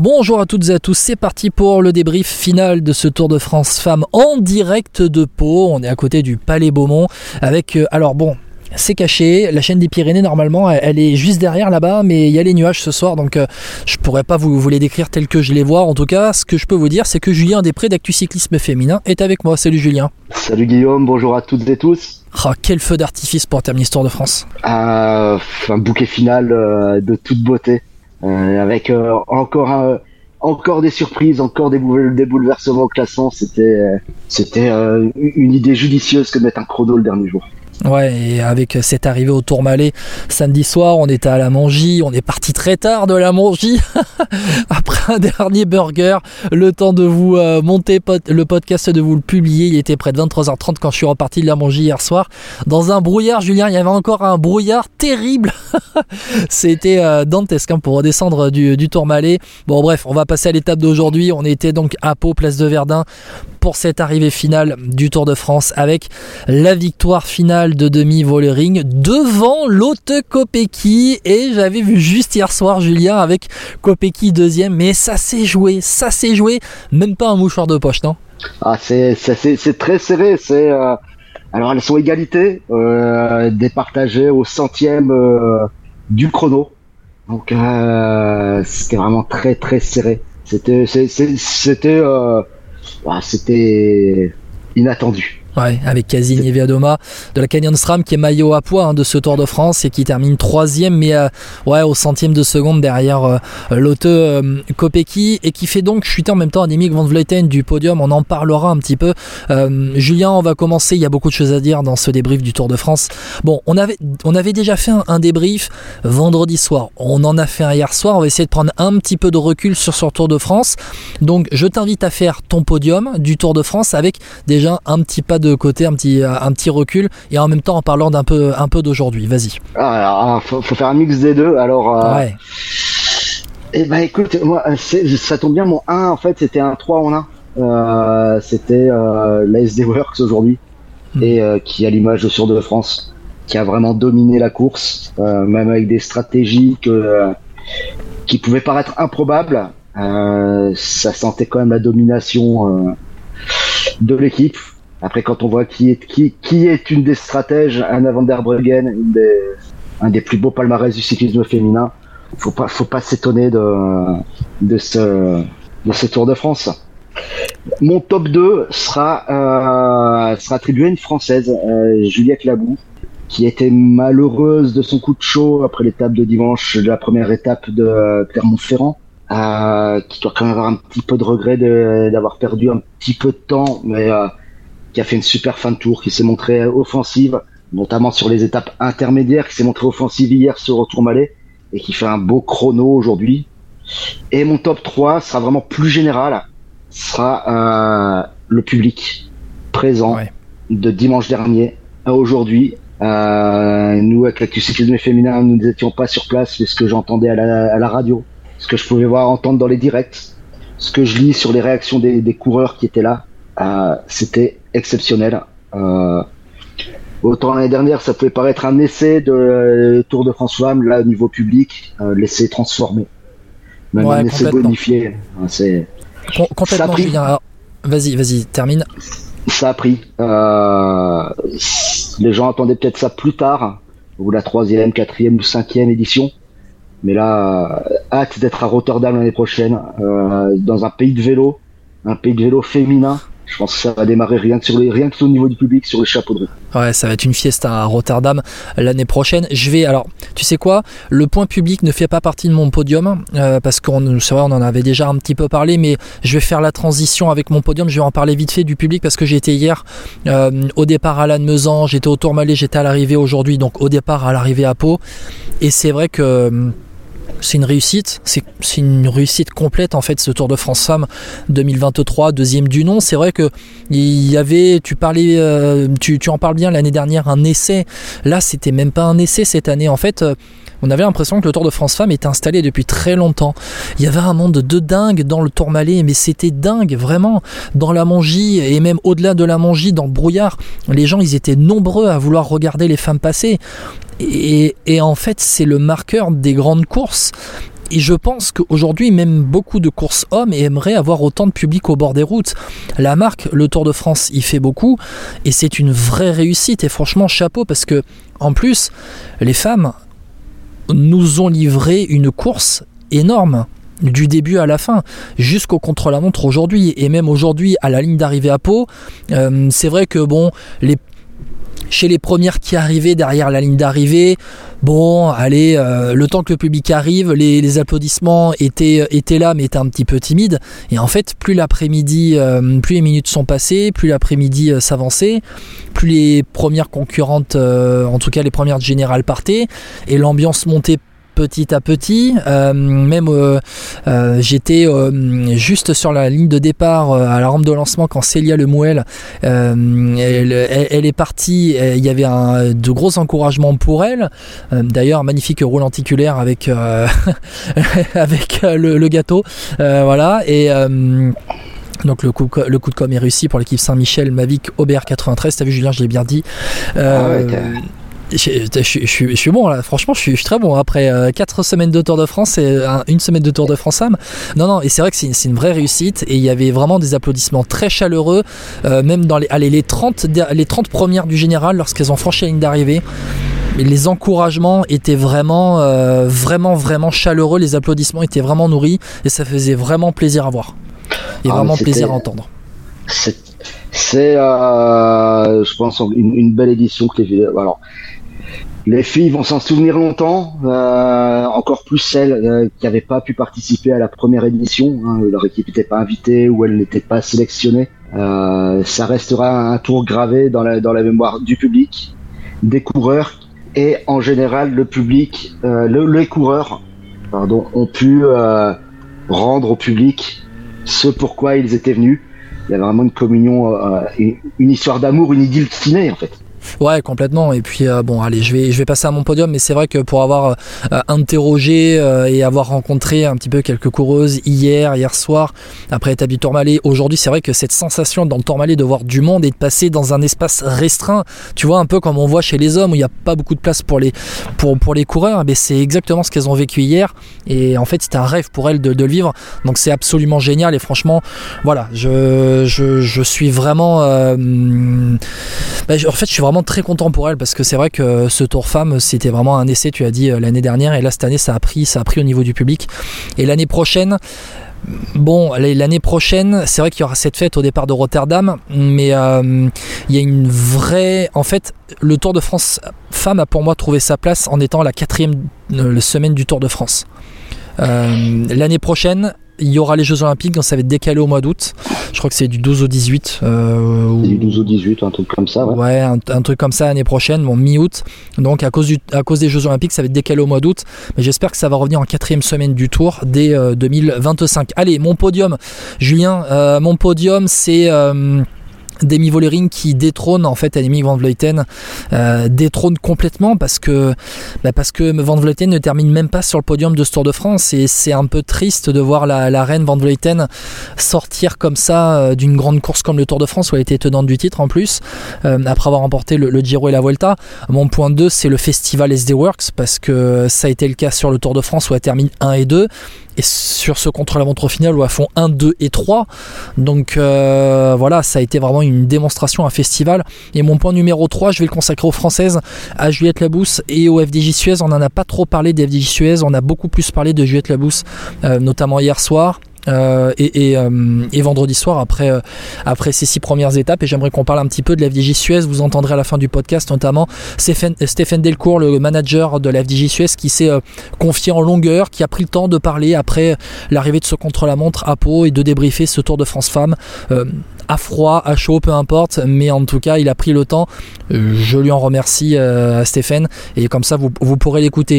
Bonjour à toutes et à tous, c'est parti pour le débrief final de ce Tour de France Femmes en direct de Pau. On est à côté du Palais Beaumont avec, euh, alors bon, c'est caché, la chaîne des Pyrénées normalement elle, est juste derrière là-bas mais il y a les nuages ce soir donc euh, je pourrais pas vous, vous les décrire tels que je les vois. En tout cas ce que je peux vous dire c'est que Julien Després d'Actu Cyclisme Féminin est avec moi, salut Julien. Salut Guillaume, bonjour à toutes et tous. Oh, Quel feu d'artifice pour terminer l'histoire de France. Euh, Un bouquet final de toute beauté. euh, avec euh, encore encore des surprises, encore des, bouleversements au classement. C'était euh, c'était une idée judicieuse que de mettre un chrono le dernier jour. Ouais, et avec cette arrivée au Tourmalet samedi soir, on était à la Mangie, on est parti très tard de la Mangie, après un dernier burger, le temps de vous euh, monter le podcast, de vous le publier, il était près de 23h30 quand je suis reparti de la Mangie hier soir, dans un brouillard, Julien, il y avait encore un brouillard terrible, c'était euh, dantesque hein, pour redescendre du, du Tourmalet. Bon bref, on va passer à l'étape d'aujourd'hui, on était donc à Pau, place de Verdun, pour cette arrivée finale du Tour de France avec la victoire finale de Demi Vollering devant Lotte Kopecky et j'avais vu juste hier soir Julien avec Kopecky deuxième. Mais ça s'est joué, ça s'est joué, même pas un mouchoir de poche non? Ah c'est très serré, euh, alors elles sont égalité, euh, départagées au centième euh, du chrono. Donc euh, c'était vraiment très très serré. C'était c'était c'était inattendu avec Kazin et Viadoma de la Canyon SRAM qui est maillot à poids hein, de ce Tour de France et qui termine troisième mais euh, ouais, au centième de seconde derrière euh, Lotte euh, Kopecky et qui fait donc chuter en même temps Annemiek van Vleuten du podium. On en parlera un petit peu. Julien, on va commencer. Il y a beaucoup de choses à dire dans ce débrief du Tour de France. Bon, on avait, on avait déjà fait un, débrief vendredi soir. On en a fait un hier soir. On va essayer de prendre un petit peu de recul sur ce Tour de France. Donc, je t'invite à faire ton podium du Tour de France avec déjà un petit pas de côté, un petit, un petit recul, et en même temps en parlant d'un peu, un peu d'aujourd'hui. Vas-y. Ah, alors, faut, faire un mix des deux. Alors, euh, ouais. Eh ben, écoute, moi, ça tombe bien. Mon 1, en fait, c'était un 3 en 1. Euh, c'était euh, l'ASD Works aujourd'hui, hmm. et euh, qui, à l'image de Sur de France, qui a vraiment dominé la course, même avec des stratégies que, qui pouvaient paraître improbables. ça sentait quand même la domination de l'équipe. Après, quand on voit qui est, qui, qui est une des stratèges, un avant Bruggen, un des plus beaux palmarès du cyclisme féminin, faut pas, faut pas s'étonner de, de ce, de ce Tour de France. Mon top 2 sera, euh, sera attribué à une Française, euh, Juliette Labou, qui était malheureuse de son coup de chaud après l'étape de dimanche, de la première étape de Clermont-Ferrand. Euh, qui doit quand même avoir un petit peu de regret d'avoir perdu un petit peu de temps, mais euh, qui a fait une super fin de tour, qui s'est montrée offensive, notamment sur les étapes intermédiaires, qui s'est montrée offensive hier sur Retour Malais et qui fait un beau chrono aujourd'hui. Et mon top 3 sera vraiment plus général, sera euh, le public présent de dimanche dernier à aujourd'hui. Euh, nous, avec l'actu cyclisme féminin, nous n'étions pas sur place, mais ce que j'entendais à la, radio, ce que je pouvais voir entendre dans les directs, ce que je lis sur les réactions des, des coureurs qui étaient là, c'était exceptionnel. Euh, autant l'année dernière, ça pouvait paraître un essai de euh, Tour de France Femmes, là, au niveau public, euh, l'essai transformé. Même un essai bonifié. C'est... complètement, Vas-y, vas-y, termine. Ça a pris. les gens attendaient peut-être ça plus tard, ou la troisième, quatrième ou cinquième édition. Mais là, hâte d'être à Rotterdam l'année prochaine, dans un pays de vélo, un pays de vélo féminin, je pense que ça va démarrer rien que, sur les, rien que au niveau du public sur les chapeaux de roue. Ouais, ça va être une fiesta à Rotterdam l'année prochaine. Je vais, alors, tu sais quoi? Le point public ne fait pas partie de mon podium euh, parce qu'on, vrai, on en avait déjà un petit peu parlé, mais je vais faire la transition avec mon podium. Je vais en parler vite fait du public parce que été hier euh, au départ à Lannemezan, j'étais au Tourmalet, j'étais à l'arrivée aujourd'hui, donc au départ à l'arrivée à Pau. Et c'est vrai que c'est une réussite, c'est une réussite complète en fait ce Tour de France Femmes 2023, deuxième du nom. C'est vrai que il y avait, tu parlais, euh, tu, en parles bien l'année dernière, un essai. Là, c'était même pas un essai cette année. En fait, euh, on avait l'impression que le Tour de France Femmes était installé depuis très longtemps. Il y avait un monde de dingue dans le Tourmalet, mais c'était dingue vraiment. Dans la Mongie et même au-delà de la Mongie, dans le brouillard, les gens ils étaient nombreux à vouloir regarder les femmes passer. Et, en fait, c'est le marqueur des grandes courses. et je pense qu'aujourd'hui, même beaucoup de courses hommes aimeraient avoir autant de public au bord des routes. La marque, le Tour de France, y fait beaucoup et c'est une vraie réussite. Et franchement, chapeau parce que, en plus, les femmes nous ont livré une course énorme du début à la fin, jusqu'au contre-la-montre aujourd'hui, et même aujourd'hui à la ligne d'arrivée à Pau. Euh, c'est vrai que bon, les chez les premières qui arrivaient derrière la ligne d'arrivée, bon, allez, euh, le temps que le public arrive, les, applaudissements étaient, étaient là, mais étaient un petit peu timides. Et en fait, plus l'après-midi, euh, plus les minutes sont passées, plus l'après-midi euh, s'avançait, plus les premières concurrentes, en tout cas les premières générales partaient, et l'ambiance montait petit à petit. Euh, même euh, euh, j'étais juste sur la ligne de départ à la rampe de lancement quand Célia Lemouel elle, est partie. Il y avait de gros encouragements pour elle. D'ailleurs, magnifique rôle anticulaire avec avec le, gâteau. voilà et donc le coup, le coup de com est réussi pour l'équipe Saint-Michel, Mavic, Aubert 93. T'as vu Julien, je l'ai bien dit. Ah je, suis bon là, franchement, je suis, très bon. Après 4 euh, semaines de Tour de France et une semaine de Tour de France Am. Non, non, et c'est vrai que c'est une vraie réussite. Et il y avait vraiment des applaudissements très chaleureux, euh, même dans les, allez, les, 30, les 30 premières du général, lorsqu'elles ont franchi la ligne d'arrivée. Les encouragements étaient vraiment, euh, vraiment, vraiment chaleureux. Les applaudissements étaient vraiment nourris et ça faisait vraiment plaisir à voir et ah, vraiment plaisir à entendre. C'est, je pense, une, une, belle édition que les. Alors, les filles vont s'en souvenir longtemps, euh, encore plus celles euh, qui n'avaient pas pu participer à la première édition, hein, leur équipe n'était pas invitée ou elles n'étaient pas sélectionnées. Euh, ça restera un tour gravé dans la, mémoire du public, des coureurs et en général le public, les coureurs pardon, ont pu rendre au public ce pourquoi ils étaient venus. Il y avait vraiment une communion, une histoire d'amour, une idylle ciné en fait. Ouais, complètement. Et puis euh, bon, allez, je vais je vais passer à mon podium, mais c'est vrai que pour avoir euh, interrogé euh, et avoir rencontré un petit peu quelques coureuses hier, hier soir, après l'étape du Tourmalet, aujourd'hui, c'est vrai que cette sensation dans le Tourmalet de voir du monde et de passer dans un espace restreint, tu vois, un peu comme on voit chez les hommes où il n'y a pas beaucoup de place pour les pour pour les coureurs, mais c'est exactement ce qu'elles ont vécu hier. Et en fait, c'était un rêve pour elles de, le vivre. Donc c'est absolument génial. Et franchement, voilà, je je, suis vraiment, bah, en fait, je suis vraiment très content pour elle parce que c'est vrai que ce Tour Femme c'était vraiment un essai, tu as dit euh, l'année dernière, et là cette année ça a pris, ça a pris au niveau du public. Et l'année prochaine, Bon, l'année prochaine, c'est vrai qu'il y aura cette fête au départ de Rotterdam, mais euh, il y a une vraie. En fait, le Tour de France femme a pour moi trouvé sa place en étant la quatrième euh, semaine du Tour de France. l'année prochaine, il y aura les Jeux Olympiques, donc ça va être décalé au mois d'août. Je crois que c'est du 12 au 18. Euh, du 12 au 18, un truc comme ça. Ouais, ouais un, truc comme ça l'année prochaine, bon, mi-août. Donc à cause, du, à cause des Jeux Olympiques, ça va être décalé au mois d'août. Mais j'espère que ça va revenir en quatrième semaine du Tour dès 2025. Euh, Allez, mon podium, Julien, euh, mon podium, c'est Demi Vollering qui détrône en fait Annemiek van Vleuten euh, détrône complètement parce que bah parce que Van Vleuten ne termine même pas sur le podium de ce Tour de France et c'est un peu triste de voir la, reine Van Vleuten sortir comme ça euh, d'une grande course comme le Tour de France où elle était tenante du titre en plus euh, après avoir remporté le, Giro et la Vuelta. Mon point 2 c'est le festival SD Works parce que ça a été le cas sur le Tour de France où elle termine 1 et 2 et sur ce contre-la-montre final où elles font 1, 2 et 3. Donc euh, voilà, ça a été vraiment une démonstration, un festival. Et mon point numéro 3, je vais le consacrer aux Françaises, à Juliette Labousse et au FDJ Suez. On n'en a pas trop parlé des FDJ Suez, on a beaucoup plus parlé de Juliette Labousse, euh, notamment hier soir. Euh, euh, et, vendredi soir après, euh, après ces six premières étapes. Et j'aimerais qu'on parle un petit peu de la FDJ Suez. Vous entendrez à la fin du podcast notamment Stéphane, Delcourt, le manager de la FDJ Suez, qui s'est confié en longueur, qui a pris le temps de parler après l'arrivée de ce contre-la-montre à Pau et de débriefer ce Tour de France Femmes à froid, à chaud, peu importe, mais en tout cas, il a pris le temps. Je lui en remercie Stéphane et comme ça, vous, vous pourrez l'écouter.